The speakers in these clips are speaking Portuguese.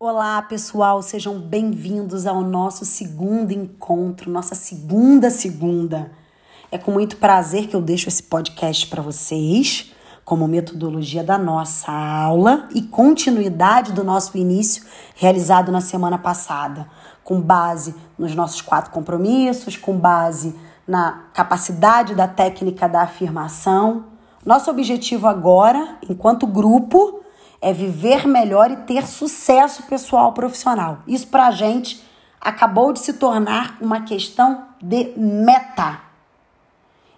Olá, pessoal, sejam bem-vindos ao nosso segundo encontro, nossa segunda segunda. É com muito prazer que eu deixo esse podcast para vocês, como metodologia da nossa aula e continuidade do nosso início realizado na semana passada, com base nos nossos quatro compromissos, com base na capacidade da técnica da afirmação. Nosso objetivo agora, enquanto grupo, é viver melhor e ter sucesso pessoal profissional. Isso para a gente acabou de se tornar uma questão de meta.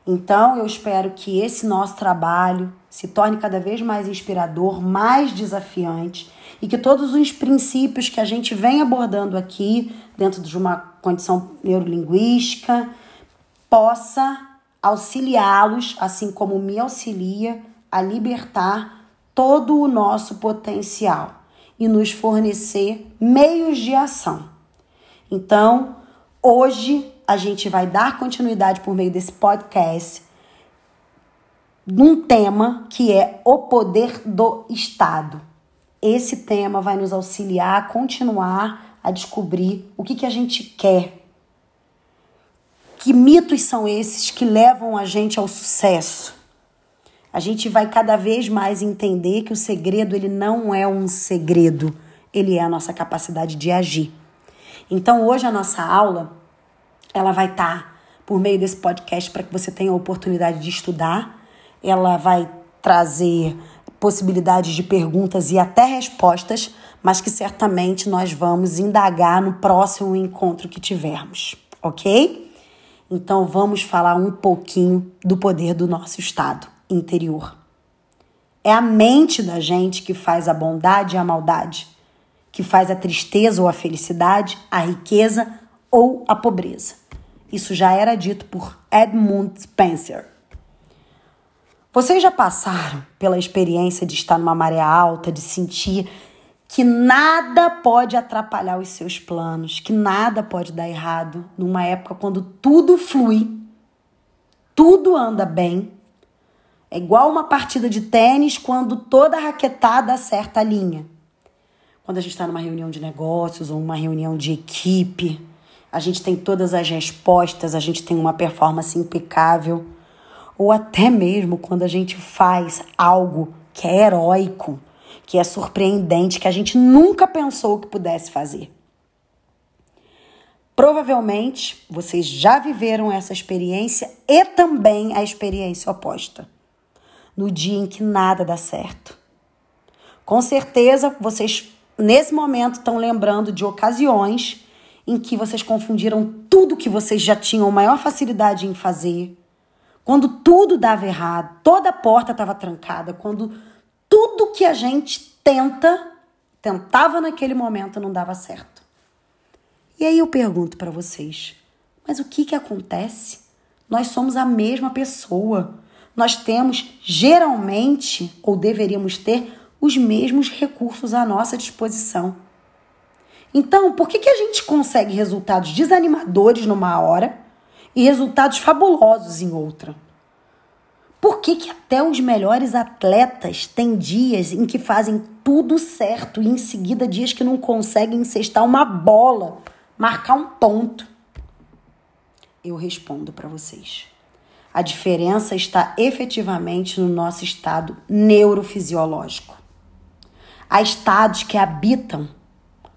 Então, eu espero que esse nosso trabalho se torne cada vez mais inspirador, mais desafiante e que todos os princípios que a gente vem abordando aqui, dentro de uma condição neurolinguística, possa auxiliá-los, assim como me auxilia, a libertar todo o nosso potencial e nos fornecer meios de ação. Então, hoje a gente vai dar continuidade por meio desse podcast num tema que é o poder do Estado. Esse tema vai nos auxiliar a continuar a descobrir o que, que a gente quer. Que mitos são esses que levam a gente ao sucesso? A gente vai cada vez mais entender que o segredo ele não é um segredo, ele é a nossa capacidade de agir. Então hoje a nossa aula ela vai estar tá por meio desse podcast para que você tenha a oportunidade de estudar. Ela vai trazer possibilidades de perguntas e até respostas, mas que certamente nós vamos indagar no próximo encontro que tivermos, ok? Então vamos falar um pouquinho do poder do nosso Estado interior. É a mente da gente que faz a bondade e a maldade, que faz a tristeza ou a felicidade, a riqueza ou a pobreza. Isso já era dito por Edmund Spencer. Vocês já passaram pela experiência de estar numa maré alta, de sentir que nada pode atrapalhar os seus planos, que nada pode dar errado numa época quando tudo flui, tudo anda bem é igual uma partida de tênis quando toda raquetada acerta a linha. Quando a gente está numa reunião de negócios ou uma reunião de equipe, a gente tem todas as respostas, a gente tem uma performance impecável. Ou até mesmo quando a gente faz algo que é heróico, que é surpreendente, que a gente nunca pensou que pudesse fazer. Provavelmente vocês já viveram essa experiência e também a experiência oposta no dia em que nada dá certo. Com certeza, vocês nesse momento estão lembrando de ocasiões em que vocês confundiram tudo que vocês já tinham maior facilidade em fazer, quando tudo dava errado, toda a porta estava trancada, quando tudo que a gente tenta, tentava naquele momento não dava certo. E aí eu pergunto para vocês, mas o que que acontece? Nós somos a mesma pessoa nós temos geralmente, ou deveríamos ter, os mesmos recursos à nossa disposição. Então, por que, que a gente consegue resultados desanimadores numa hora e resultados fabulosos em outra? Por que, que até os melhores atletas têm dias em que fazem tudo certo e em seguida dias que não conseguem encestar uma bola, marcar um ponto? Eu respondo para vocês. A diferença está efetivamente no nosso estado neurofisiológico. Há estados que habitam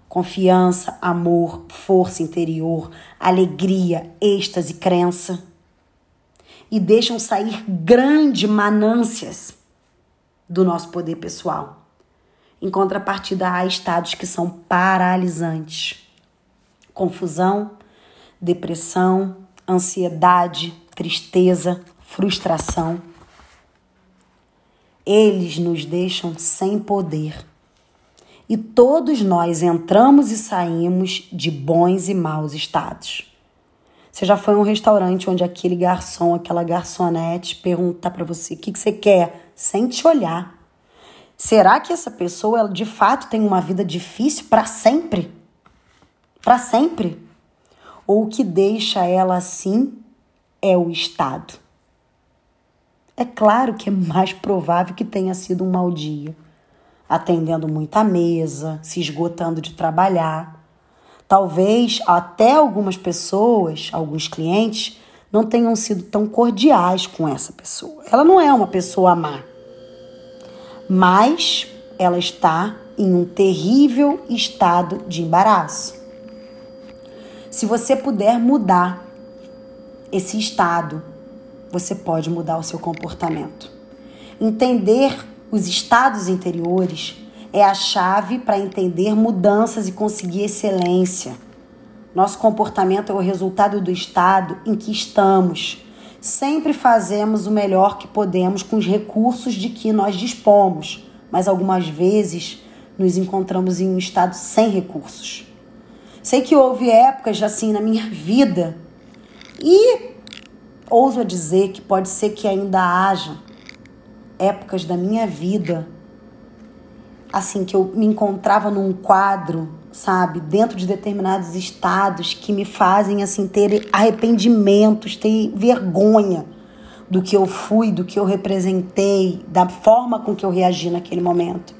confiança, amor, força interior, alegria, êxtase, crença e deixam sair grandes manâncias do nosso poder pessoal. Em contrapartida, há estados que são paralisantes: confusão, depressão, ansiedade, tristeza, frustração. Eles nos deixam sem poder. E todos nós entramos e saímos de bons e maus estados. Você já foi a um restaurante onde aquele garçom, aquela garçonete pergunta para você o que, que você quer, sem te olhar. Será que essa pessoa ela, de fato tem uma vida difícil para sempre? Para sempre? Ou o que deixa ela assim é o Estado. É claro que é mais provável que tenha sido um mau dia, atendendo muita mesa, se esgotando de trabalhar. Talvez até algumas pessoas, alguns clientes, não tenham sido tão cordiais com essa pessoa. Ela não é uma pessoa má, mas ela está em um terrível estado de embaraço. Se você puder mudar esse estado, você pode mudar o seu comportamento. Entender os estados interiores é a chave para entender mudanças e conseguir excelência. Nosso comportamento é o resultado do estado em que estamos. Sempre fazemos o melhor que podemos com os recursos de que nós dispomos, mas algumas vezes nos encontramos em um estado sem recursos. Sei que houve épocas assim na minha vida e ouso dizer que pode ser que ainda haja épocas da minha vida assim que eu me encontrava num quadro, sabe, dentro de determinados estados que me fazem assim ter arrependimentos, ter vergonha do que eu fui, do que eu representei, da forma com que eu reagi naquele momento.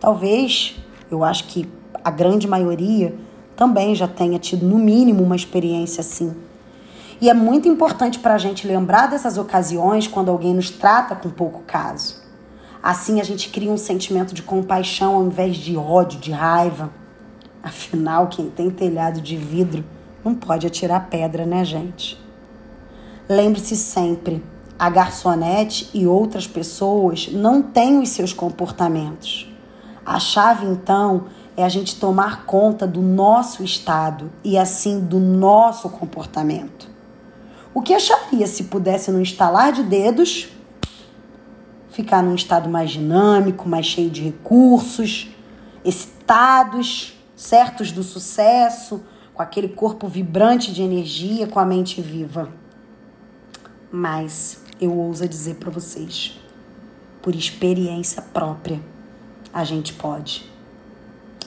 Talvez, eu acho que a grande maioria também já tenha tido no mínimo uma experiência assim. E é muito importante para a gente lembrar dessas ocasiões quando alguém nos trata com pouco caso. Assim a gente cria um sentimento de compaixão ao invés de ódio, de raiva. Afinal, quem tem telhado de vidro não pode atirar pedra, né, gente? Lembre-se sempre, a garçonete e outras pessoas não têm os seus comportamentos. A chave, então, é a gente tomar conta do nosso estado e, assim, do nosso comportamento. O que acharia se pudesse, no instalar de dedos, ficar num estado mais dinâmico, mais cheio de recursos, excitados, certos do sucesso, com aquele corpo vibrante de energia, com a mente viva. Mas eu ouso dizer para vocês, por experiência própria, a gente pode.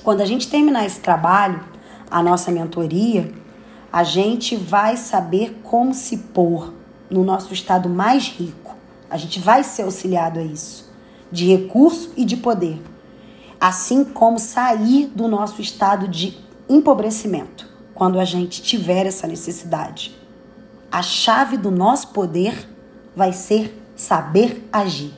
Quando a gente terminar esse trabalho, a nossa mentoria, a gente vai saber como se pôr no nosso estado mais rico a gente vai ser auxiliado a isso, de recurso e de poder, assim como sair do nosso estado de empobrecimento quando a gente tiver essa necessidade. A chave do nosso poder vai ser saber agir.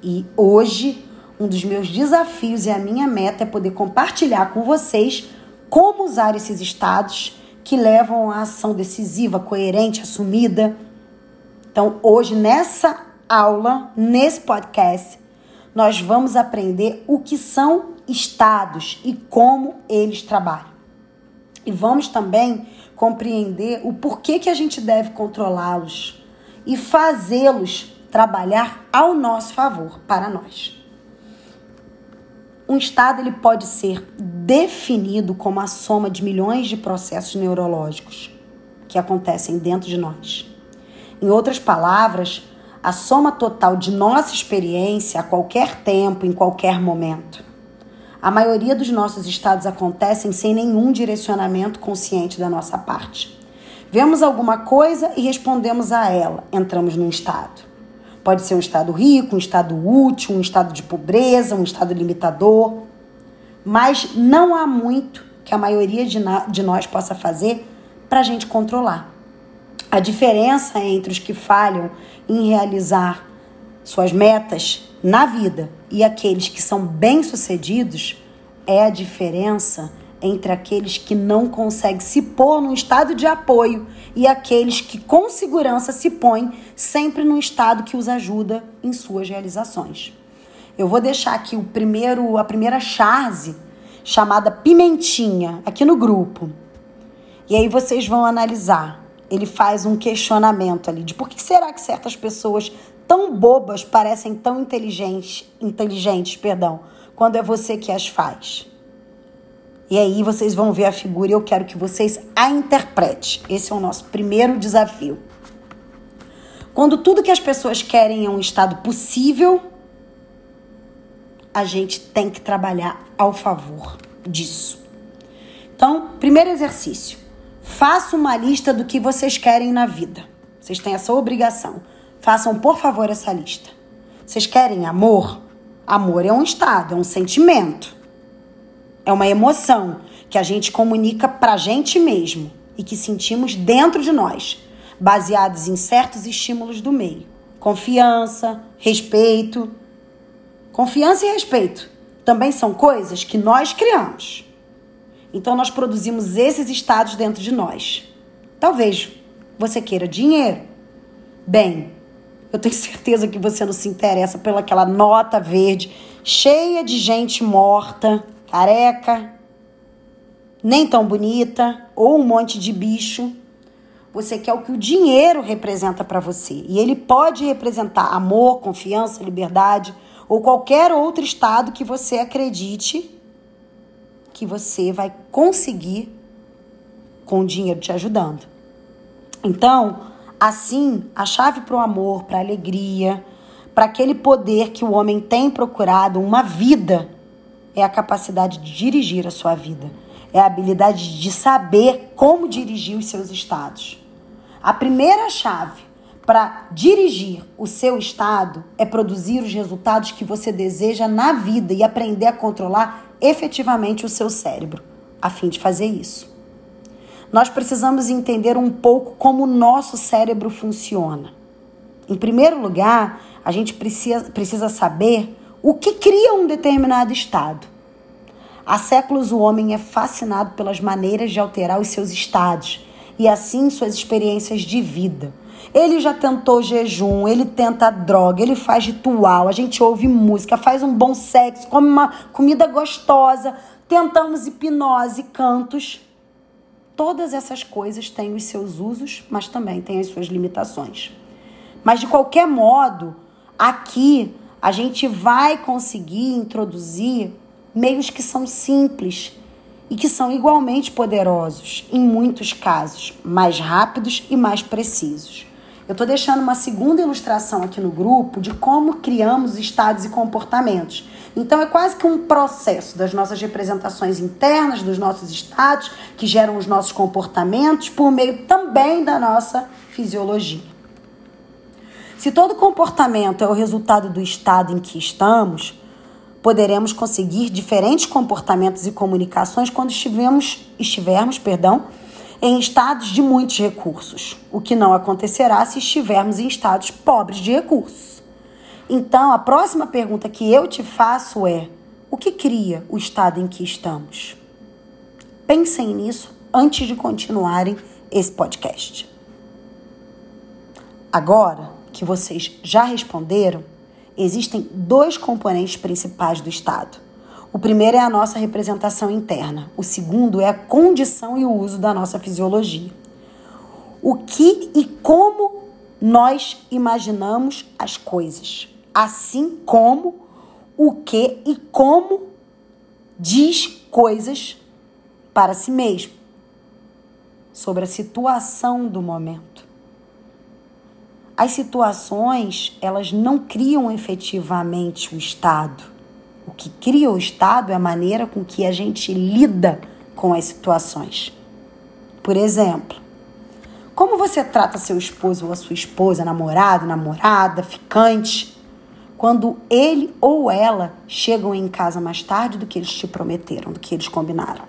E hoje, um dos meus desafios e a minha meta é poder compartilhar com vocês como usar esses estados que levam à ação decisiva, coerente, assumida então, hoje, nessa aula, nesse podcast, nós vamos aprender o que são estados e como eles trabalham. E vamos também compreender o porquê que a gente deve controlá-los e fazê-los trabalhar ao nosso favor, para nós. Um estado ele pode ser definido como a soma de milhões de processos neurológicos que acontecem dentro de nós. Em outras palavras, a soma total de nossa experiência a qualquer tempo, em qualquer momento. A maioria dos nossos estados acontecem sem nenhum direcionamento consciente da nossa parte. Vemos alguma coisa e respondemos a ela, entramos num estado. Pode ser um estado rico, um estado útil, um estado de pobreza, um estado limitador. Mas não há muito que a maioria de, de nós possa fazer para a gente controlar. A diferença entre os que falham em realizar suas metas na vida e aqueles que são bem-sucedidos é a diferença entre aqueles que não conseguem se pôr num estado de apoio e aqueles que com segurança se põem sempre num estado que os ajuda em suas realizações. Eu vou deixar aqui o primeiro, a primeira charge chamada pimentinha aqui no grupo. E aí vocês vão analisar ele faz um questionamento ali de por que será que certas pessoas tão bobas parecem tão inteligentes, inteligentes, perdão, quando é você que as faz. E aí vocês vão ver a figura e eu quero que vocês a interpretem. Esse é o nosso primeiro desafio. Quando tudo que as pessoas querem é um estado possível, a gente tem que trabalhar ao favor disso. Então, primeiro exercício. Faça uma lista do que vocês querem na vida. Vocês têm essa obrigação. Façam, por favor, essa lista. Vocês querem amor? Amor é um estado, é um sentimento. É uma emoção que a gente comunica pra gente mesmo e que sentimos dentro de nós, baseados em certos estímulos do meio. Confiança, respeito. Confiança e respeito também são coisas que nós criamos. Então nós produzimos esses estados dentro de nós. Talvez você queira dinheiro. Bem, eu tenho certeza que você não se interessa pelaquela nota verde cheia de gente morta, careca, nem tão bonita, ou um monte de bicho. Você quer o que o dinheiro representa para você. E ele pode representar amor, confiança, liberdade ou qualquer outro estado que você acredite que você vai conseguir com o dinheiro te ajudando. Então, assim, a chave para o amor, para alegria, para aquele poder que o homem tem procurado, uma vida, é a capacidade de dirigir a sua vida. É a habilidade de saber como dirigir os seus estados. A primeira chave para dirigir o seu estado é produzir os resultados que você deseja na vida e aprender a controlar efetivamente o seu cérebro, a fim de fazer isso. Nós precisamos entender um pouco como o nosso cérebro funciona. Em primeiro lugar, a gente precisa, precisa saber o que cria um determinado estado. Há séculos o homem é fascinado pelas maneiras de alterar os seus estados e assim suas experiências de vida. Ele já tentou jejum, ele tenta droga, ele faz ritual, a gente ouve música, faz um bom sexo, come uma comida gostosa, tentamos hipnose, cantos. Todas essas coisas têm os seus usos, mas também têm as suas limitações. Mas de qualquer modo, aqui a gente vai conseguir introduzir meios que são simples e que são igualmente poderosos, em muitos casos, mais rápidos e mais precisos. Eu estou deixando uma segunda ilustração aqui no grupo de como criamos estados e comportamentos. Então é quase que um processo das nossas representações internas, dos nossos estados, que geram os nossos comportamentos, por meio também da nossa fisiologia. Se todo comportamento é o resultado do estado em que estamos, poderemos conseguir diferentes comportamentos e comunicações quando estivermos, perdão, em estados de muitos recursos, o que não acontecerá se estivermos em estados pobres de recursos. Então, a próxima pergunta que eu te faço é: o que cria o estado em que estamos? Pensem nisso antes de continuarem esse podcast. Agora que vocês já responderam, existem dois componentes principais do estado o primeiro é a nossa representação interna, o segundo é a condição e o uso da nossa fisiologia. O que e como nós imaginamos as coisas, assim como o que e como diz coisas para si mesmo, sobre a situação do momento. As situações, elas não criam efetivamente o estado o que cria o Estado é a maneira com que a gente lida com as situações. Por exemplo, como você trata seu esposo ou a sua esposa, namorado, namorada, ficante, quando ele ou ela chegam em casa mais tarde do que eles te prometeram, do que eles combinaram?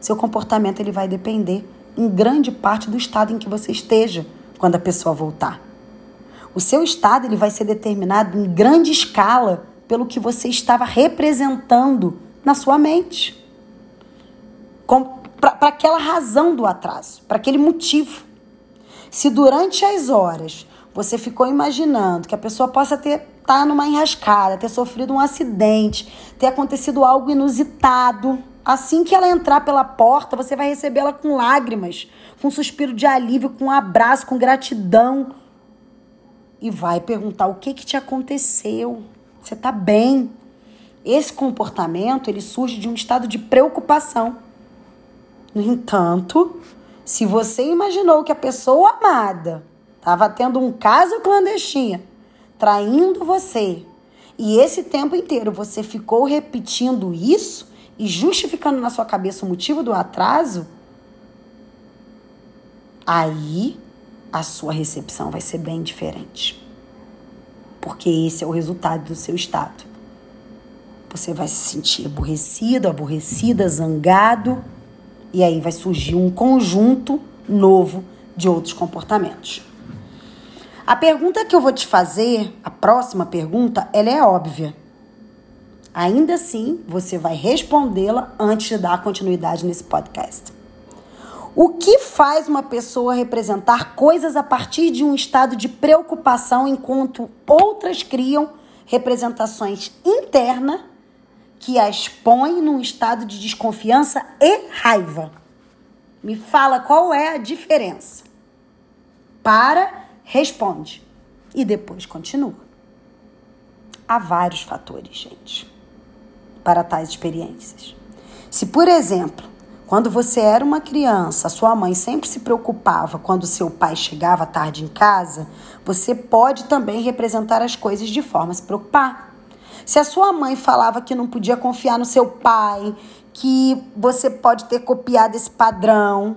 Seu comportamento ele vai depender em grande parte do estado em que você esteja quando a pessoa voltar. O seu estado ele vai ser determinado em grande escala pelo que você estava representando na sua mente. Para aquela razão do atraso, para aquele motivo. Se durante as horas você ficou imaginando que a pessoa possa ter tá numa enrascada, ter sofrido um acidente, ter acontecido algo inusitado, assim que ela entrar pela porta, você vai recebê-la com lágrimas, com um suspiro de alívio, com um abraço, com gratidão e vai perguntar o que que te aconteceu. Você está bem. Esse comportamento ele surge de um estado de preocupação. No entanto, se você imaginou que a pessoa amada estava tendo um caso clandestino, traindo você, e esse tempo inteiro você ficou repetindo isso e justificando na sua cabeça o motivo do atraso, aí a sua recepção vai ser bem diferente. porque esse é o resultado do seu estado. Você vai se sentir aborrecido, aborrecida, zangado, e aí vai surgir um conjunto novo de outros comportamentos. A pergunta que eu vou te fazer, a próxima pergunta, ela é óbvia. Ainda assim, você vai respondê-la antes de dar continuidade nesse podcast. O que faz uma pessoa representar coisas a partir de um estado de preocupação enquanto outras criam representações internas que a expõem num estado de desconfiança e raiva? Me fala qual é a diferença. Para, responde e depois continua. Há vários fatores, gente, para tais experiências. Se, por exemplo, quando você era uma criança, sua mãe sempre se preocupava quando seu pai chegava tarde em casa, você pode também representar as coisas de forma a se preocupar. Se a sua mãe falava que não podia confiar no seu pai, que você pode ter copiado esse padrão,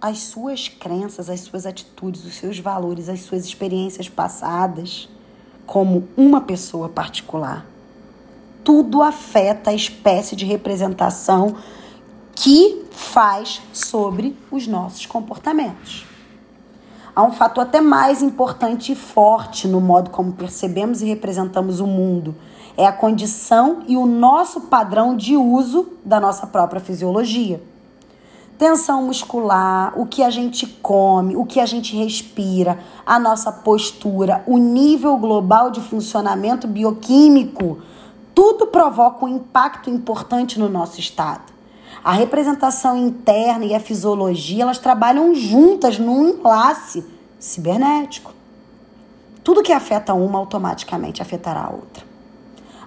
as suas crenças, as suas atitudes, os seus valores, as suas experiências passadas, como uma pessoa particular, tudo afeta a espécie de representação que faz sobre os nossos comportamentos. Há um fator até mais importante e forte no modo como percebemos e representamos o mundo. É a condição e o nosso padrão de uso da nossa própria fisiologia. Tensão muscular, o que a gente come, o que a gente respira, a nossa postura, o nível global de funcionamento bioquímico, tudo provoca um impacto importante no nosso estado. A representação interna e a fisiologia, elas trabalham juntas num enlace cibernético. Tudo que afeta uma automaticamente afetará a outra.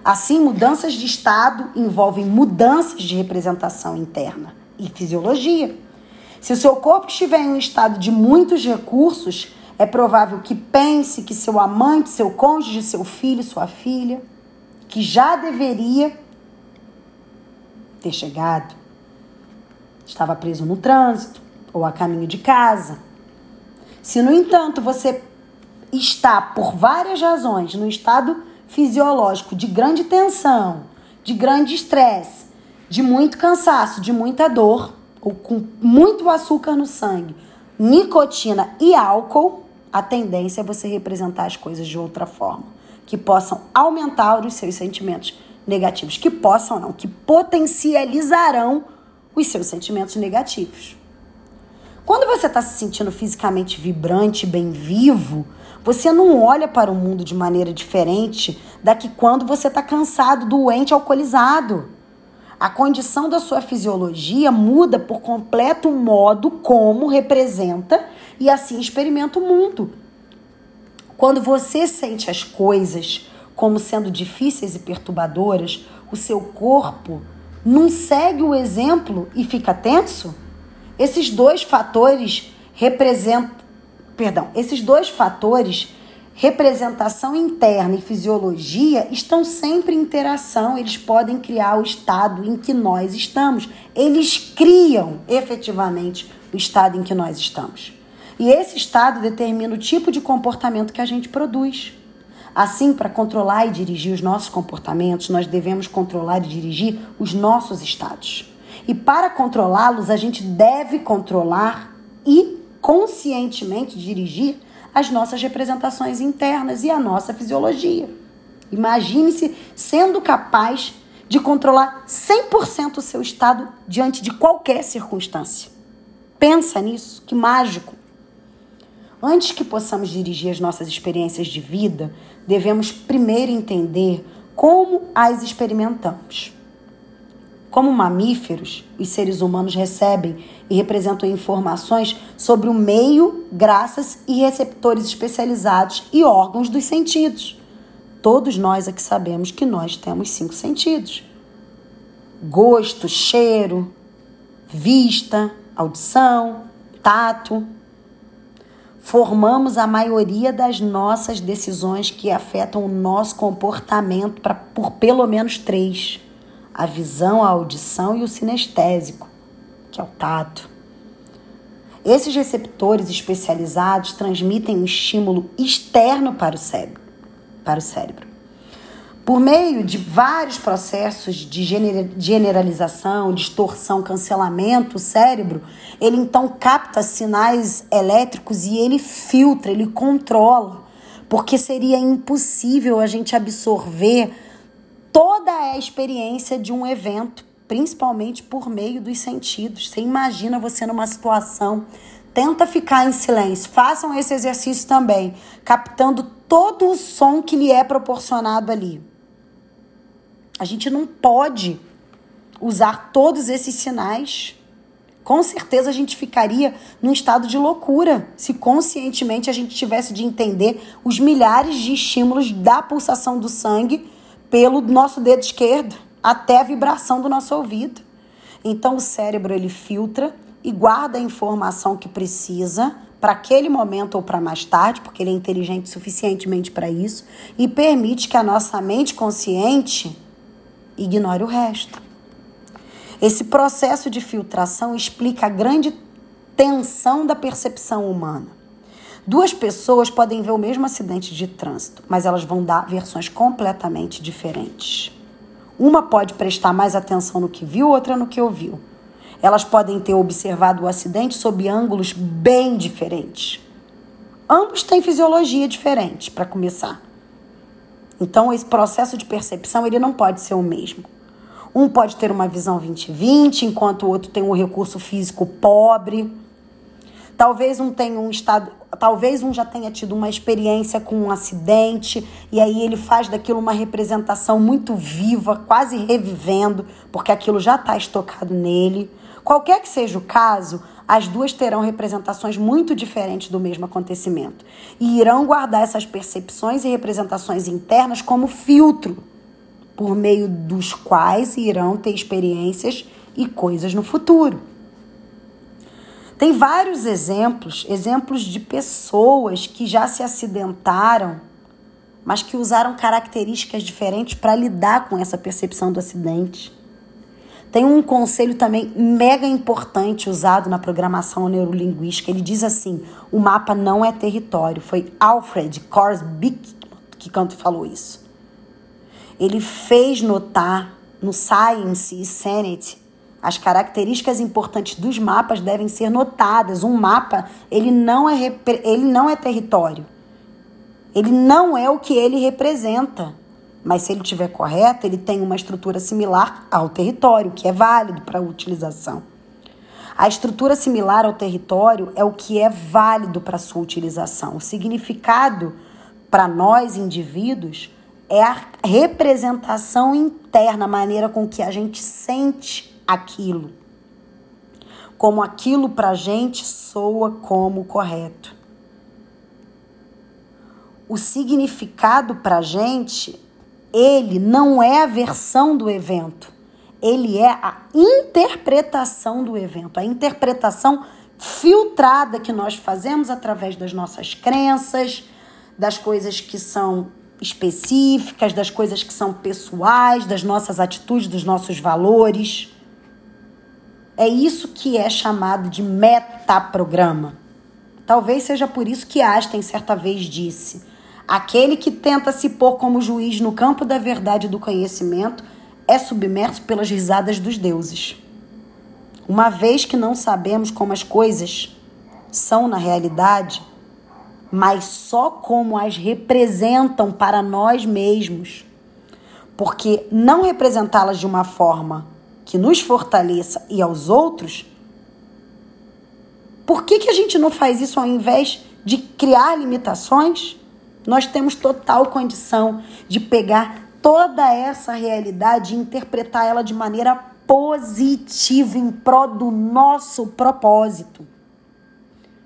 Assim, mudanças de estado envolvem mudanças de representação interna e fisiologia. Se o seu corpo estiver em um estado de muitos recursos, é provável que pense que seu amante, seu cônjuge, seu filho, sua filha, que já deveria ter chegado, estava preso no trânsito ou a caminho de casa. Se, no entanto, você está, por várias razões, no estado fisiológico de grande tensão, de grande estresse, de muito cansaço, de muita dor, ou com muito açúcar no sangue, nicotina e álcool, a tendência é você representar as coisas de outra forma, que possam aumentar os seus sentimentos negativos, que possam não, que potencializarão os seus sentimentos negativos. Quando você está se sentindo fisicamente vibrante, bem vivo, você não olha para o mundo de maneira diferente da que quando você está cansado, doente, alcoolizado. A condição da sua fisiologia muda por completo o modo como representa e assim experimenta o mundo. Quando você sente as coisas como sendo difíceis e perturbadoras, o seu corpo não segue o exemplo e fica tenso? Esses dois fatores representam, perdão, esses dois fatores, representação interna e fisiologia, estão sempre em interação, eles podem criar o estado em que nós estamos. Eles criam efetivamente o estado em que nós estamos. E esse estado determina o tipo de comportamento que a gente produz. Assim, para controlar e dirigir os nossos comportamentos, nós devemos controlar e dirigir os nossos estados. E para controlá-los, a gente deve controlar e conscientemente dirigir as nossas representações internas e a nossa fisiologia. Imagine-se sendo capaz de controlar 100% o seu estado diante de qualquer circunstância. Pensa nisso, que mágico. Antes que possamos dirigir as nossas experiências de vida, devemos primeiro entender como as experimentamos. Como mamíferos, os seres humanos recebem e representam informações sobre o meio graças e receptores especializados e órgãos dos sentidos. Todos nós aqui sabemos que nós temos cinco sentidos: gosto, cheiro, vista, audição, tato, formamos a maioria das nossas decisões que afetam o nosso comportamento pra, por pelo menos três: a visão, a audição e o sinestésico, que é o tato. Esses receptores especializados transmitem um estímulo externo para o cérebro, para o cérebro. Por meio de vários processos de generalização, distorção, cancelamento, o cérebro, ele então capta sinais elétricos e ele filtra, ele controla, porque seria impossível a gente absorver toda a experiência de um evento, principalmente por meio dos sentidos. Você imagina você numa situação, tenta ficar em silêncio, façam esse exercício também, captando todo o som que lhe é proporcionado ali. A gente não pode usar todos esses sinais. Com certeza a gente ficaria num estado de loucura se conscientemente a gente tivesse de entender os milhares de estímulos da pulsação do sangue pelo nosso dedo esquerdo até a vibração do nosso ouvido. Então o cérebro ele filtra e guarda a informação que precisa para aquele momento ou para mais tarde, porque ele é inteligente suficientemente para isso, e permite que a nossa mente consciente ignore o resto. Esse processo de filtração explica a grande tensão da percepção humana. Duas pessoas podem ver o mesmo acidente de trânsito, mas elas vão dar versões completamente diferentes. Uma pode prestar mais atenção no que viu, outra no que ouviu. Elas podem ter observado o acidente sob ângulos bem diferentes. Ambos têm fisiologia diferente, para começar. Então, esse processo de percepção ele não pode ser o mesmo. Um pode ter uma visão 20-20, enquanto o outro tem um recurso físico pobre. Talvez um tenha um estado, talvez um já tenha tido uma experiência com um acidente e aí ele faz daquilo uma representação muito viva, quase revivendo, porque aquilo já está estocado nele. Qualquer que seja o caso, as duas terão representações muito diferentes do mesmo acontecimento e irão guardar essas percepções e representações internas como filtro, por meio dos quais irão ter experiências e coisas no futuro. Tem vários exemplos, exemplos de pessoas que já se acidentaram, mas que usaram características diferentes para lidar com essa percepção do acidente. Tem um conselho também mega importante usado na programação neurolinguística. Ele diz assim: o mapa não é território. Foi Alfred Korsbeck que canto falou isso. Ele fez notar no Science e Sanity as características importantes dos mapas devem ser notadas. Um mapa, ele não é, ele não é território. Ele não é o que ele representa. Mas se ele estiver correto, ele tem uma estrutura similar ao território, que é válido para utilização. A estrutura similar ao território é o que é válido para sua utilização. O significado para nós indivíduos é a representação interna, a maneira com que a gente sente aquilo. Como aquilo para a gente soa como correto. O significado para a gente ele não é a versão do evento, ele é a interpretação do evento, a interpretação filtrada que nós fazemos através das nossas crenças, das coisas que são específicas, das coisas que são pessoais, das nossas atitudes, dos nossos valores. É isso que é chamado de metaprograma. Talvez seja por isso que Einstein certa vez disse: Aquele que tenta se pôr como juiz no campo da verdade e do conhecimento é submerso pelas risadas dos deuses. Uma vez que não sabemos como as coisas são na realidade, mas só como as representam para nós mesmos, porque não representá-las de uma forma que nos fortaleça e aos outros, por que, que a gente não faz isso ao invés de criar limitações? Nós temos total condição de pegar toda essa realidade e interpretar ela de maneira positiva em prol do nosso propósito.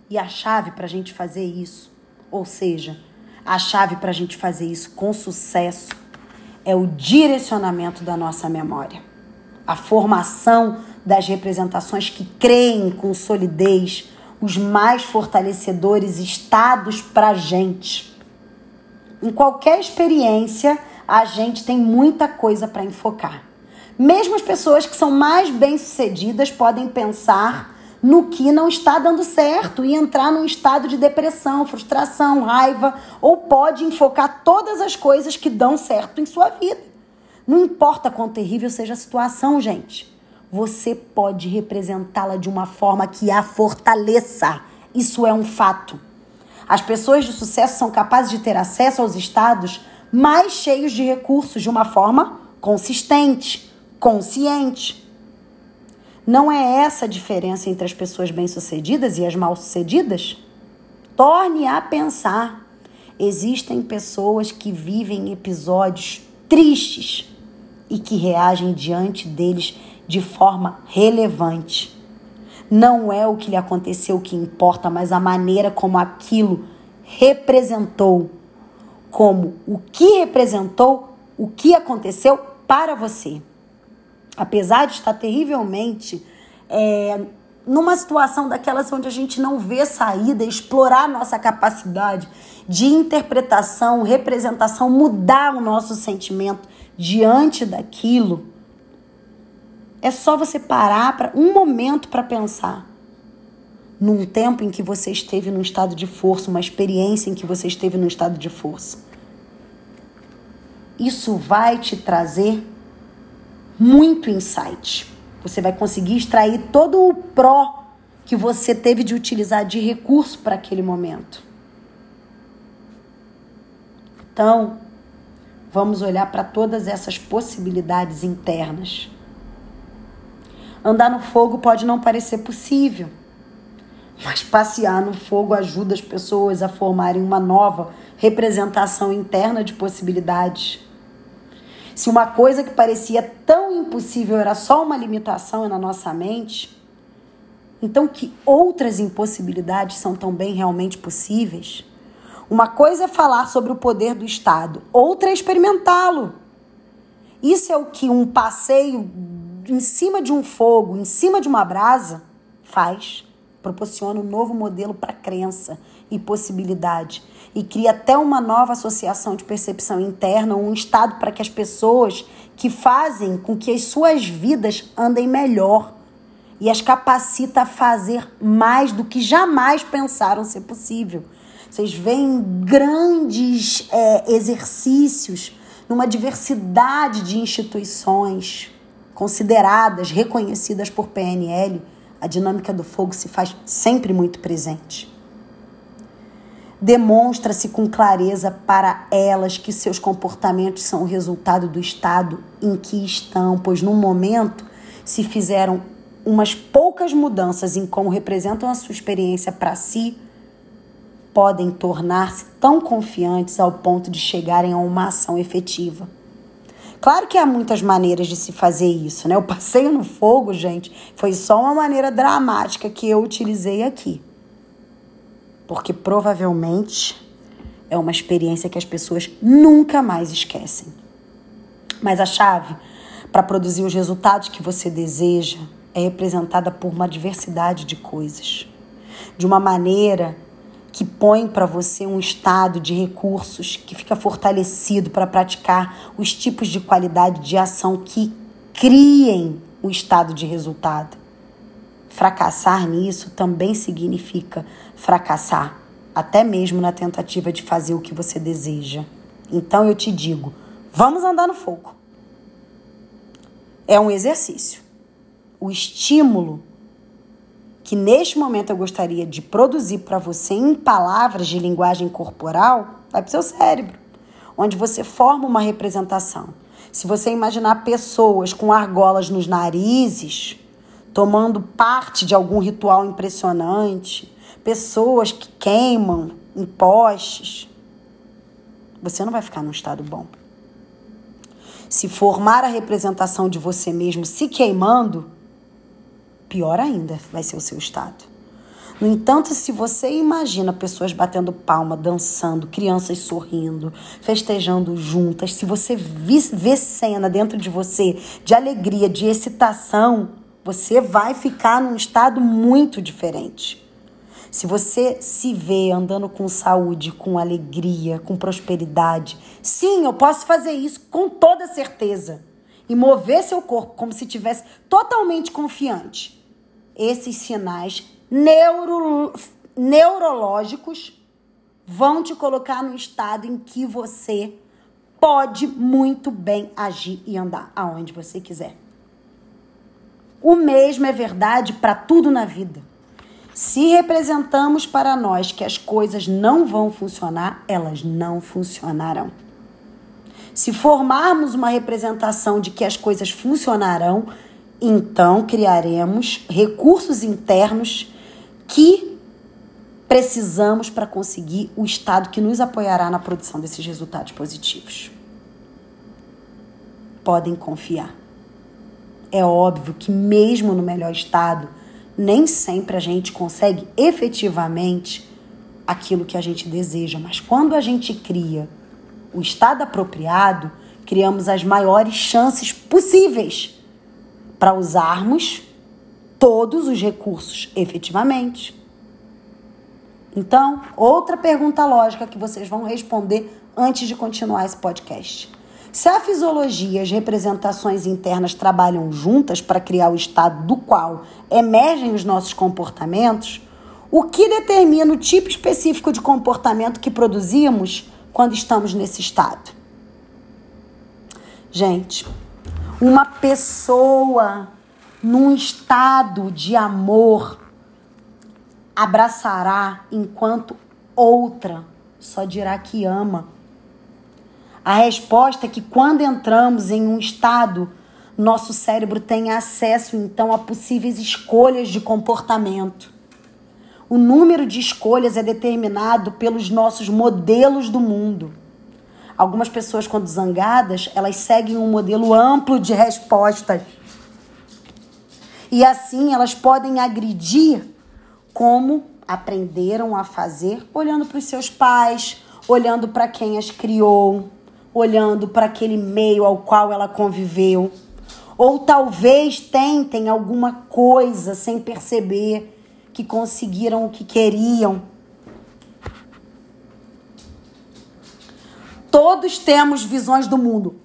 E a chave para a gente fazer isso, ou seja, a chave para a gente fazer isso com sucesso, é o direcionamento da nossa memória. A formação das representações que creem com solidez os mais fortalecedores estados para a gente em qualquer experiência, a gente tem muita coisa para enfocar. Mesmo as pessoas que são mais bem-sucedidas podem pensar no que não está dando certo e entrar num estado de depressão, frustração, raiva, ou pode enfocar todas as coisas que dão certo em sua vida. Não importa quão terrível seja a situação, gente. Você pode representá-la de uma forma que a fortaleça. Isso é um fato. As pessoas de sucesso são capazes de ter acesso aos estados mais cheios de recursos de uma forma consistente, consciente. Não é essa a diferença entre as pessoas bem-sucedidas e as mal-sucedidas? Torne a pensar. Existem pessoas que vivem episódios tristes e que reagem diante deles de forma relevante. Não é o que lhe aconteceu que importa, mas a maneira como aquilo representou, como o que representou, o que aconteceu para você. Apesar de estar terrivelmente é, numa situação daquelas onde a gente não vê saída, explorar nossa capacidade de interpretação, representação, mudar o nosso sentimento diante daquilo, é só você parar para um momento para pensar. Num tempo em que você esteve num estado de força, uma experiência em que você esteve num estado de força. Isso vai te trazer muito insight. Você vai conseguir extrair todo o pró que você teve de utilizar de recurso para aquele momento. Então, vamos olhar para todas essas possibilidades internas. Andar no fogo pode não parecer possível, mas passear no fogo ajuda as pessoas a formarem uma nova representação interna de possibilidades. Se uma coisa que parecia tão impossível era só uma limitação na nossa mente, então que outras impossibilidades são também realmente possíveis? Uma coisa é falar sobre o poder do Estado, outra é experimentá-lo. Isso é o que um passeio em cima de um fogo, em cima de uma brasa, faz. Proporciona um novo modelo para crença e possibilidade e cria até uma nova associação de percepção interna, um estado para que as pessoas que fazem com que as suas vidas andem melhor e as capacita a fazer mais do que jamais pensaram ser possível. Vocês veem grandes é, exercícios numa diversidade de instituições consideradas, reconhecidas por PNL. A dinâmica do fogo se faz sempre muito presente demonstra-se com clareza para elas que seus comportamentos são o resultado do estado em que estão, pois no momento se fizeram umas poucas mudanças em como representam a sua experiência para si, podem tornar-se tão confiantes ao ponto de chegarem a uma ação efetiva. Claro que há muitas maneiras de se fazer isso, né? O passeio no fogo, gente, foi só uma maneira dramática que eu utilizei aqui porque provavelmente é uma experiência que as pessoas nunca mais esquecem. Mas a chave para produzir os resultados que você deseja é representada por uma diversidade de coisas, de uma maneira que põe para você um estado de recursos que fica fortalecido para praticar os tipos de qualidade de ação que criem o estado de resultado. Fracassar nisso também significa fracassar, até mesmo na tentativa de fazer o que você deseja. Então eu te digo: vamos andar no fogo. É um exercício. O estímulo que neste momento eu gostaria de produzir para você em palavras de linguagem corporal vai para o seu cérebro, onde você forma uma representação. Se você imaginar pessoas com argolas nos narizes, tomando parte de algum ritual impressionante, pessoas que queimam em postes, você não vai ficar num estado bom. Se formar a representação de você mesmo se queimando, pior ainda vai ser o seu estado. No entanto, se você imagina pessoas batendo palma, dançando, crianças sorrindo, festejando juntas, se você vê cena dentro de você de alegria, de excitação, você vai ficar num estado muito diferente. Se você se vê andando com saúde, com alegria, com prosperidade, sim, eu posso fazer isso com toda certeza. E mover seu corpo como se tivesse totalmente confiante. Esses sinais neuro, neurológicos vão te colocar no estado em que você pode muito bem agir e andar aonde você quiser. O mesmo é verdade para tudo na vida. Se representamos para nós que as coisas não vão funcionar, elas não funcionarão. Se formarmos uma representação de que as coisas funcionarão, então criaremos recursos internos que precisamos para conseguir o estado que nos apoiará na produção desses resultados positivos. Podem confiar. É óbvio que, mesmo no melhor estado, nem sempre a gente consegue efetivamente aquilo que a gente deseja, mas quando a gente cria o estado apropriado, criamos as maiores chances possíveis para usarmos todos os recursos efetivamente. Então, outra pergunta lógica que vocês vão responder antes de continuar esse podcast. Se a fisiologia e as representações internas trabalham juntas para criar o estado do qual emergem os nossos comportamentos, o que determina o tipo específico de comportamento que produzimos quando estamos nesse estado? Gente, uma pessoa num estado de amor abraçará enquanto outra só dirá que ama a resposta é que quando entramos em um estado, nosso cérebro tem acesso então a possíveis escolhas de comportamento. O número de escolhas é determinado pelos nossos modelos do mundo. Algumas pessoas, quando zangadas, elas seguem um modelo amplo de respostas. E assim elas podem agredir como aprenderam a fazer, olhando para os seus pais, olhando para quem as criou olhando para aquele meio ao qual ela conviveu. Ou talvez tentem alguma coisa sem perceber que conseguiram o que queriam. Todos temos visões do mundo.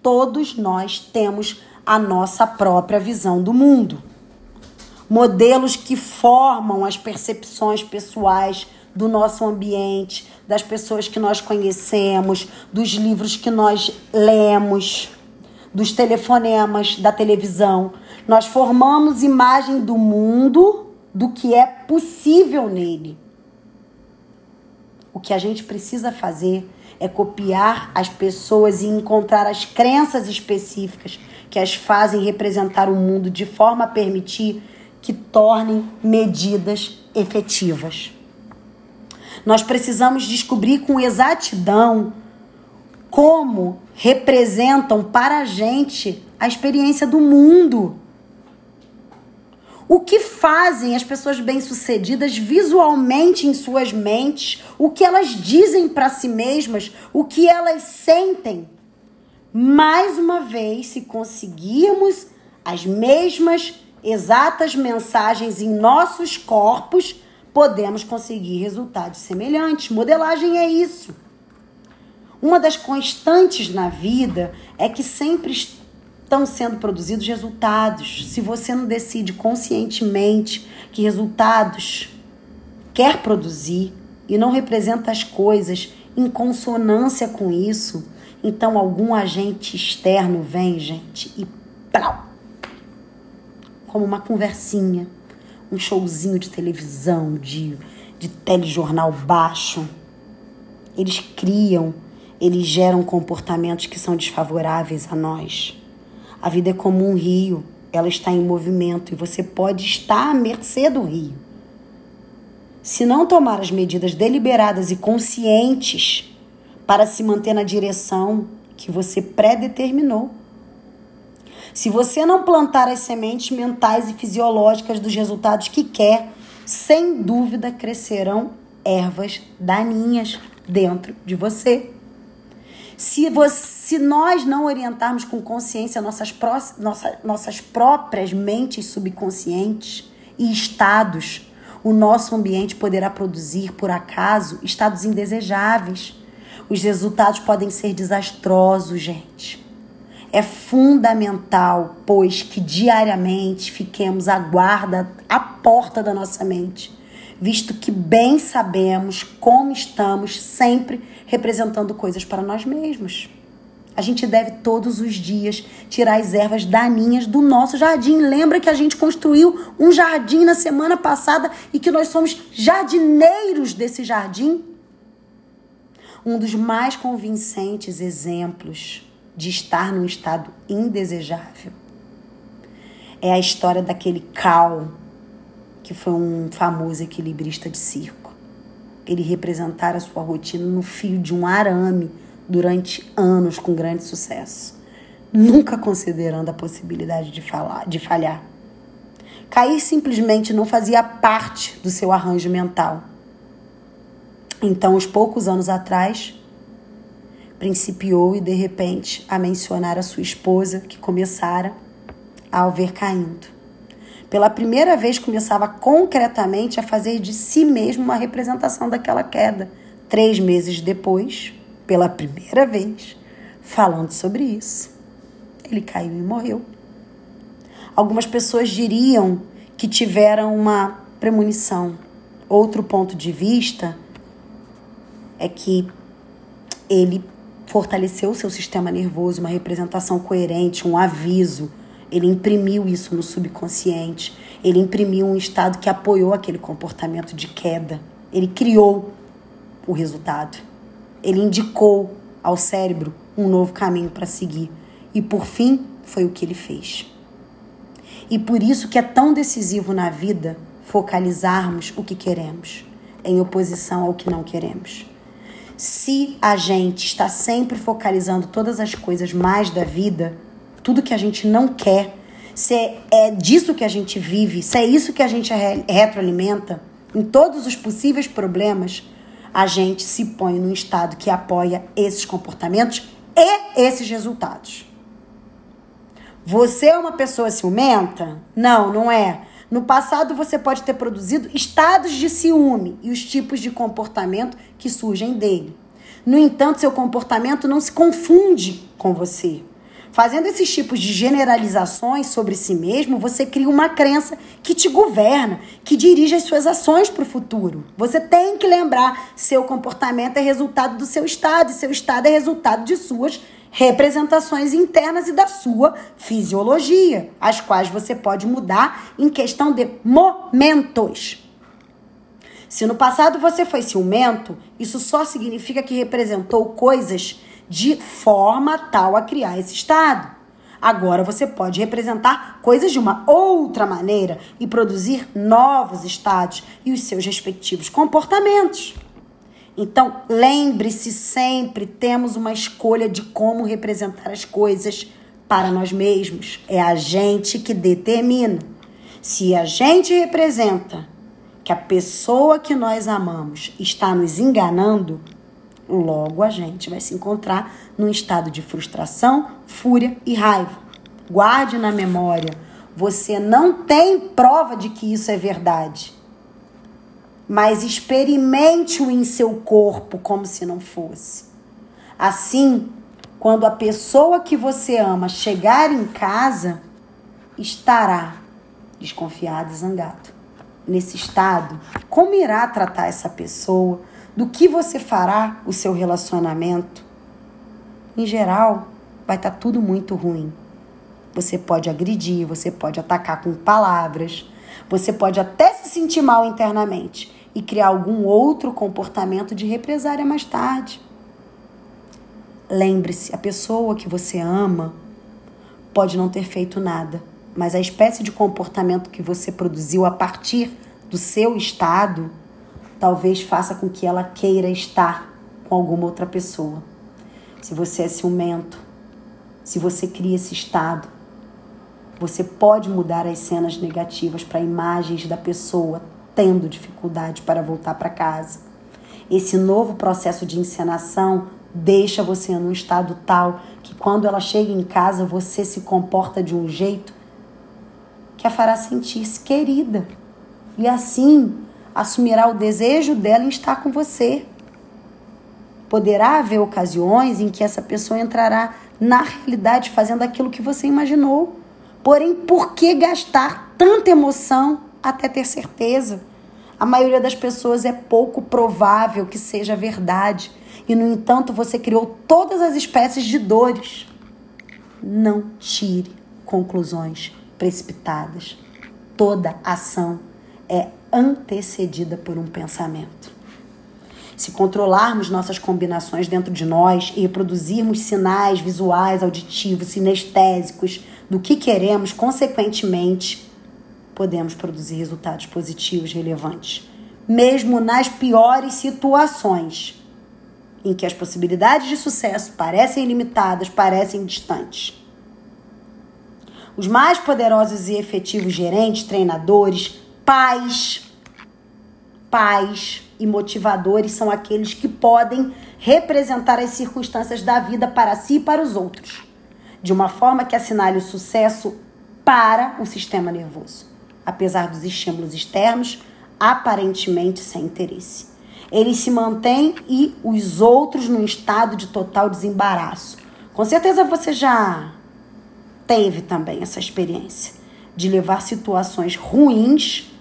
Todos nós temos a nossa própria visão do mundo. Modelos que formam as percepções pessoais do nosso ambiente, das pessoas que nós conhecemos, dos livros que nós lemos, dos telefonemas, da televisão. Nós formamos imagem do mundo, do que é possível nele. Que a gente precisa fazer é copiar as pessoas e encontrar as crenças específicas que as fazem representar o mundo de forma a permitir que tornem medidas efetivas. Nós precisamos descobrir com exatidão como representam para a gente a experiência do mundo. O que fazem as pessoas bem-sucedidas visualmente em suas mentes, o que elas dizem para si mesmas, o que elas sentem. Mais uma vez, se conseguirmos as mesmas exatas mensagens em nossos corpos, podemos conseguir resultados semelhantes. Modelagem é isso. Uma das constantes na vida é que sempre estão sendo produzidos resultados. Se você não decide conscientemente que resultados quer produzir e não representa as coisas em consonância com isso, então algum agente externo vem, gente, e plau, como uma conversinha um showzinho de televisão, de, de telejornal baixo. Eles criam, eles geram comportamentos que são desfavoráveis a nós. A vida é como um rio, ela está em movimento e você pode estar à mercê do rio. Se não tomar as medidas deliberadas e conscientes para se manter na direção que você predeterminou, se você não plantar as sementes mentais e fisiológicas dos resultados que quer, sem dúvida crescerão ervas daninhas dentro de você. Se, você, se nós não orientarmos com consciência nossas, pró, nossa, nossas próprias mentes subconscientes e estados, o nosso ambiente poderá produzir, por acaso, estados indesejáveis. Os resultados podem ser desastrosos, gente. É fundamental, pois, que diariamente fiquemos à guarda à porta da nossa mente, visto que bem sabemos como estamos sempre representando coisas para nós mesmos. A gente deve todos os dias tirar as ervas daninhas do nosso jardim. Lembra que a gente construiu um jardim na semana passada e que nós somos jardineiros desse jardim? Um dos mais convincentes exemplos de estar num estado indesejável é a história daquele Cal, que foi um famoso equilibrista de circo. Ele representara sua rotina no fio de um arame durante anos com grande sucesso, nunca considerando a possibilidade de, falar, de falhar. Cair simplesmente não fazia parte do seu arranjo mental. Então, uns poucos anos atrás, principiou e de repente a mencionar a sua esposa que começara a o ver caindo. Pela primeira vez começava concretamente a fazer de si mesmo uma representação daquela queda. Três meses depois, pela primeira vez, falando sobre isso. Ele caiu e morreu. Algumas pessoas diriam que tiveram uma premonição. Outro ponto de vista é que ele fortaleceu o seu sistema nervoso, uma representação coerente, um aviso. Ele imprimiu isso no subconsciente. Ele imprimiu um estado que apoiou aquele comportamento de queda. Ele criou o resultado ele indicou ao cérebro um novo caminho para seguir. E por fim, foi o que ele fez. E por isso que é tão decisivo na vida focalizarmos o que queremos, em oposição ao que não queremos. Se a gente está sempre focalizando todas as coisas mais da vida, tudo que a gente não quer, se é disso que a gente vive, se é isso que a gente retroalimenta, em todos os possíveis problemas, a gente se põe num estado que apoia esses comportamentos e esses resultados. Você é uma pessoa ciumenta? Não, não é. No passado você pode ter produzido estados de ciúme e os tipos de comportamento que surgem dele. No entanto, seu comportamento não se confunde com você. Fazendo esses tipos de generalizações sobre si mesmo, você cria uma crença que te governa, que dirige as suas ações para o futuro. Você tem que lembrar: seu comportamento é resultado do seu estado, e seu estado é resultado de suas representações internas e da sua fisiologia, as quais você pode mudar em questão de momentos. Se no passado você foi ciumento, isso só significa que representou coisas de forma tal a criar esse estado. Agora você pode representar coisas de uma outra maneira e produzir novos estados e os seus respectivos comportamentos. Então, lembre-se sempre, temos uma escolha de como representar as coisas para nós mesmos. É a gente que determina. Se a gente representa que a pessoa que nós amamos está nos enganando, Logo, a gente vai se encontrar num estado de frustração, fúria e raiva. Guarde na memória: você não tem prova de que isso é verdade. Mas experimente-o em seu corpo como se não fosse. Assim, quando a pessoa que você ama chegar em casa, estará desconfiado e zangado. Nesse estado, como irá tratar essa pessoa? Do que você fará o seu relacionamento, em geral, vai estar tá tudo muito ruim. Você pode agredir, você pode atacar com palavras, você pode até se sentir mal internamente e criar algum outro comportamento de represária mais tarde. Lembre-se, a pessoa que você ama pode não ter feito nada, mas a espécie de comportamento que você produziu a partir do seu estado talvez faça com que ela queira estar com alguma outra pessoa. Se você é ciumento, se você cria esse estado, você pode mudar as cenas negativas para imagens da pessoa tendo dificuldade para voltar para casa. Esse novo processo de encenação deixa você num estado tal que quando ela chega em casa você se comporta de um jeito que a fará sentir-se querida. E assim assumirá o desejo dela em estar com você. Poderá haver ocasiões em que essa pessoa entrará na realidade fazendo aquilo que você imaginou. Porém, por que gastar tanta emoção até ter certeza? A maioria das pessoas é pouco provável que seja verdade. E, no entanto, você criou todas as espécies de dores. Não tire conclusões precipitadas. Toda ação é antecedida por um pensamento. Se controlarmos nossas combinações dentro de nós e reproduzirmos sinais visuais, auditivos, sinestésicos do que queremos, consequentemente, podemos produzir resultados positivos relevantes, mesmo nas piores situações em que as possibilidades de sucesso parecem limitadas, parecem distantes. Os mais poderosos e efetivos gerentes, treinadores, pais, pais e motivadores são aqueles que podem representar as circunstâncias da vida para si e para os outros, de uma forma que assinale o sucesso para o sistema nervoso, apesar dos estímulos externos aparentemente sem interesse. Ele se mantém e os outros num estado de total desembaraço. Com certeza você já teve também essa experiência de levar situações ruins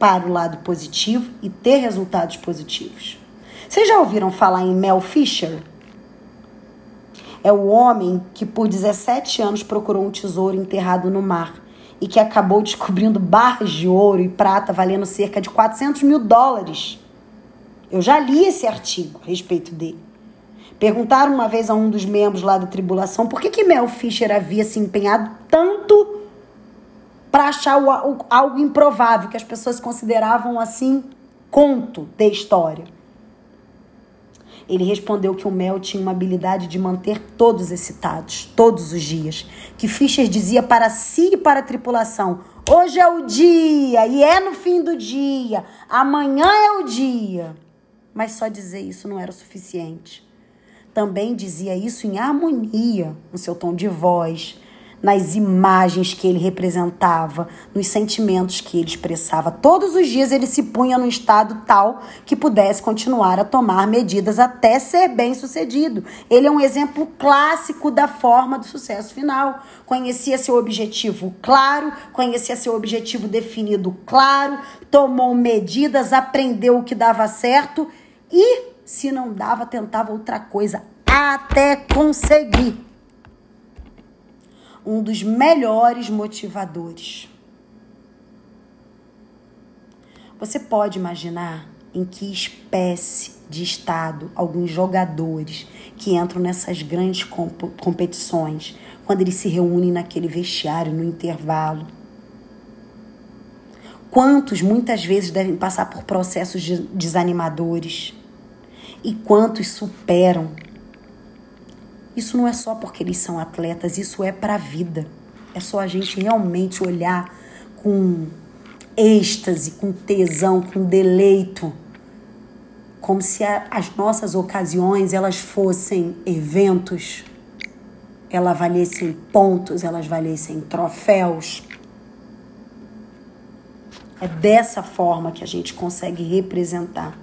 para o lado positivo e ter resultados positivos. Vocês já ouviram falar em Mel Fisher? É o homem que por 17 anos procurou um tesouro enterrado no mar e que acabou descobrindo barras de ouro e prata valendo cerca de 400 mil dólares. Eu já li esse artigo a respeito dele. Perguntaram uma vez a um dos membros lá da tribulação por que, que Mel Fisher havia se empenhado tanto para achar o, o, algo improvável, que as pessoas consideravam assim conto de história. Ele respondeu que o Mel tinha uma habilidade de manter todos excitados, todos os dias. Que Fischer dizia para si e para a tripulação: hoje é o dia, e é no fim do dia, amanhã é o dia. Mas só dizer isso não era o suficiente também dizia isso em harmonia no seu tom de voz, nas imagens que ele representava, nos sentimentos que ele expressava. Todos os dias ele se punha num estado tal que pudesse continuar a tomar medidas até ser bem sucedido. Ele é um exemplo clássico da forma do sucesso final. Conhecia seu objetivo claro, conhecia seu objetivo definido claro, tomou medidas, aprendeu o que dava certo e se não dava, tentava outra coisa até conseguir. Um dos melhores motivadores. Você pode imaginar em que espécie de estado alguns jogadores que entram nessas grandes comp competições, quando eles se reúnem naquele vestiário no intervalo. Quantos muitas vezes devem passar por processos desanimadores? e quantos superam. Isso não é só porque eles são atletas, isso é para a vida. É só a gente realmente olhar com êxtase, com tesão, com deleito, como se a, as nossas ocasiões elas fossem eventos, elas valessem pontos, elas valessem troféus. É dessa forma que a gente consegue representar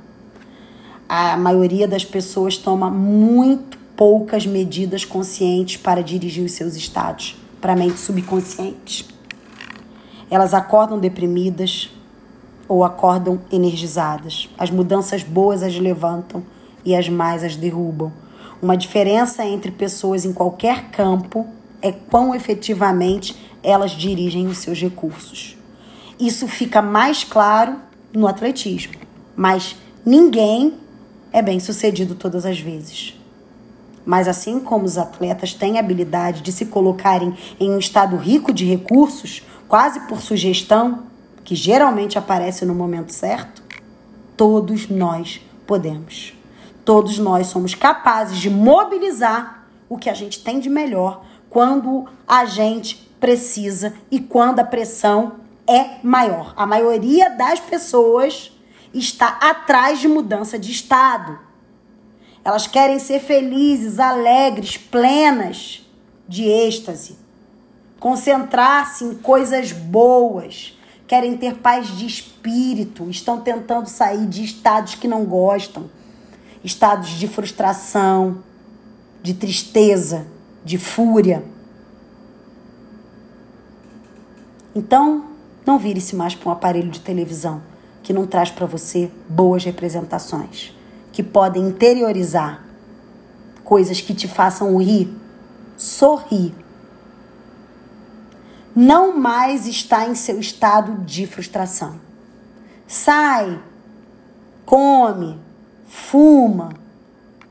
a maioria das pessoas toma muito poucas medidas conscientes para dirigir os seus estados para a mente subconsciente. Elas acordam deprimidas ou acordam energizadas. As mudanças boas as levantam e as mais as derrubam. Uma diferença entre pessoas em qualquer campo é quão efetivamente elas dirigem os seus recursos. Isso fica mais claro no atletismo, mas ninguém é bem sucedido todas as vezes. Mas assim como os atletas têm a habilidade de se colocarem em um estado rico de recursos, quase por sugestão, que geralmente aparece no momento certo, todos nós podemos. Todos nós somos capazes de mobilizar o que a gente tem de melhor quando a gente precisa e quando a pressão é maior. A maioria das pessoas está atrás de mudança de estado. Elas querem ser felizes, alegres, plenas de êxtase, concentrar-se em coisas boas, querem ter paz de espírito, estão tentando sair de estados que não gostam, estados de frustração, de tristeza, de fúria. Então, não vire-se mais para um aparelho de televisão que não traz para você boas representações, que podem interiorizar coisas que te façam rir, sorrir. Não mais está em seu estado de frustração. Sai, come, fuma,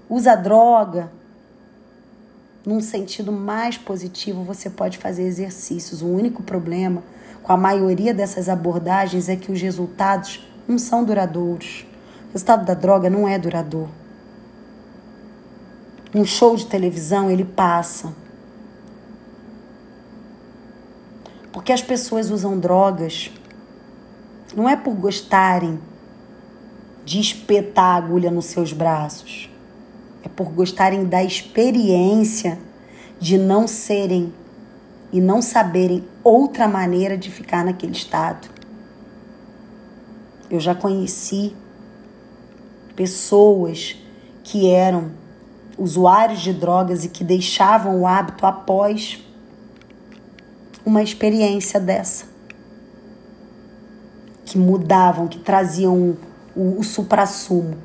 usa droga. Num sentido mais positivo, você pode fazer exercícios. O único problema com a maioria dessas abordagens é que os resultados não são duradouros. O resultado da droga não é duradouro. Um show de televisão, ele passa. Porque as pessoas usam drogas não é por gostarem de espetar a agulha nos seus braços. É por gostarem da experiência de não serem e não saberem outra maneira de ficar naquele estado. Eu já conheci pessoas que eram usuários de drogas e que deixavam o hábito após uma experiência dessa. Que mudavam, que traziam o, o suprassumo,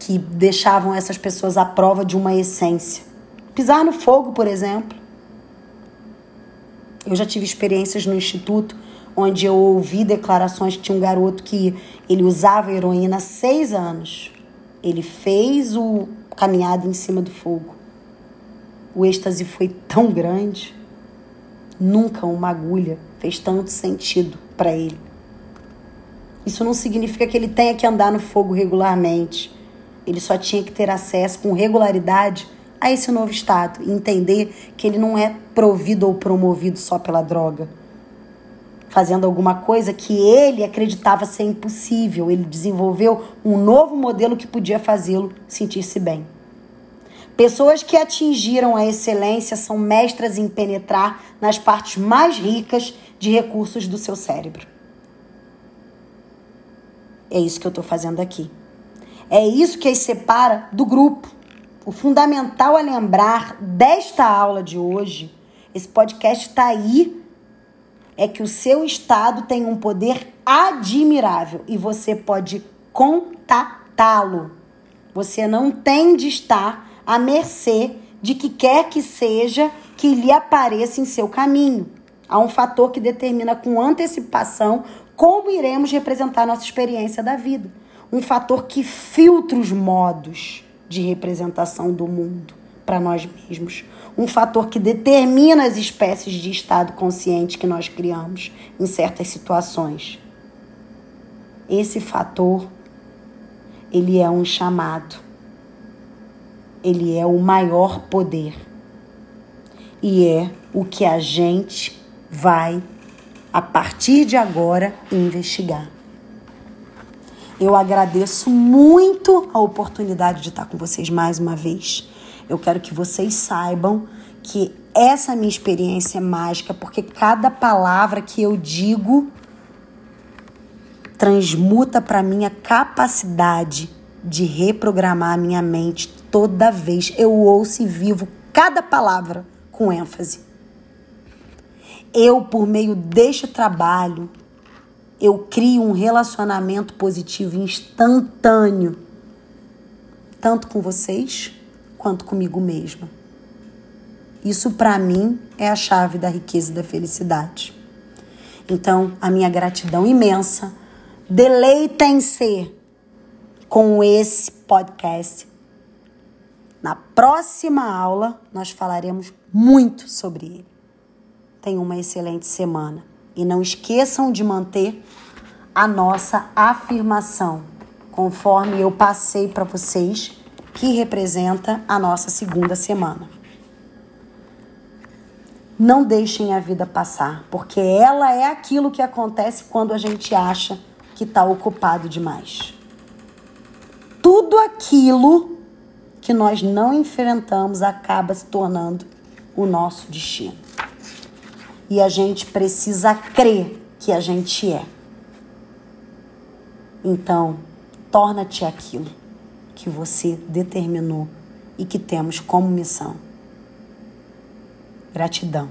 que deixavam essas pessoas à prova de uma essência. Pisar no fogo, por exemplo. Eu já tive experiências no instituto onde eu ouvi declarações que tinha um garoto que ele usava heroína há seis anos. Ele fez o caminhada em cima do fogo. O êxtase foi tão grande. Nunca uma agulha fez tanto sentido para ele. Isso não significa que ele tenha que andar no fogo regularmente. Ele só tinha que ter acesso com regularidade a esse novo estado e entender que ele não é provido ou promovido só pela droga. Fazendo alguma coisa que ele acreditava ser impossível, ele desenvolveu um novo modelo que podia fazê-lo sentir-se bem. Pessoas que atingiram a excelência são mestras em penetrar nas partes mais ricas de recursos do seu cérebro. É isso que eu estou fazendo aqui. É isso que as separa do grupo. O fundamental a lembrar desta aula de hoje, esse podcast está aí, é que o seu estado tem um poder admirável e você pode contatá-lo. Você não tem de estar à mercê de que quer que seja que lhe apareça em seu caminho. Há um fator que determina com antecipação como iremos representar nossa experiência da vida. Um fator que filtra os modos de representação do mundo para nós mesmos. Um fator que determina as espécies de estado consciente que nós criamos em certas situações. Esse fator, ele é um chamado. Ele é o maior poder. E é o que a gente vai a partir de agora, investigar. Eu agradeço muito a oportunidade de estar com vocês mais uma vez. Eu quero que vocês saibam que essa minha experiência é mágica, porque cada palavra que eu digo transmuta para mim a capacidade de reprogramar a minha mente toda vez. Eu ouço e vivo cada palavra com ênfase eu, por meio deste trabalho, eu crio um relacionamento positivo instantâneo, tanto com vocês quanto comigo mesma. Isso para mim é a chave da riqueza e da felicidade. Então, a minha gratidão imensa. Deleitem-se com esse podcast. Na próxima aula, nós falaremos muito sobre ele. Tenham uma excelente semana. E não esqueçam de manter a nossa afirmação, conforme eu passei para vocês, que representa a nossa segunda semana. Não deixem a vida passar, porque ela é aquilo que acontece quando a gente acha que está ocupado demais. Tudo aquilo que nós não enfrentamos acaba se tornando o nosso destino e a gente precisa crer que a gente é. Então, torna-te aquilo que você determinou e que temos como missão. Gratidão.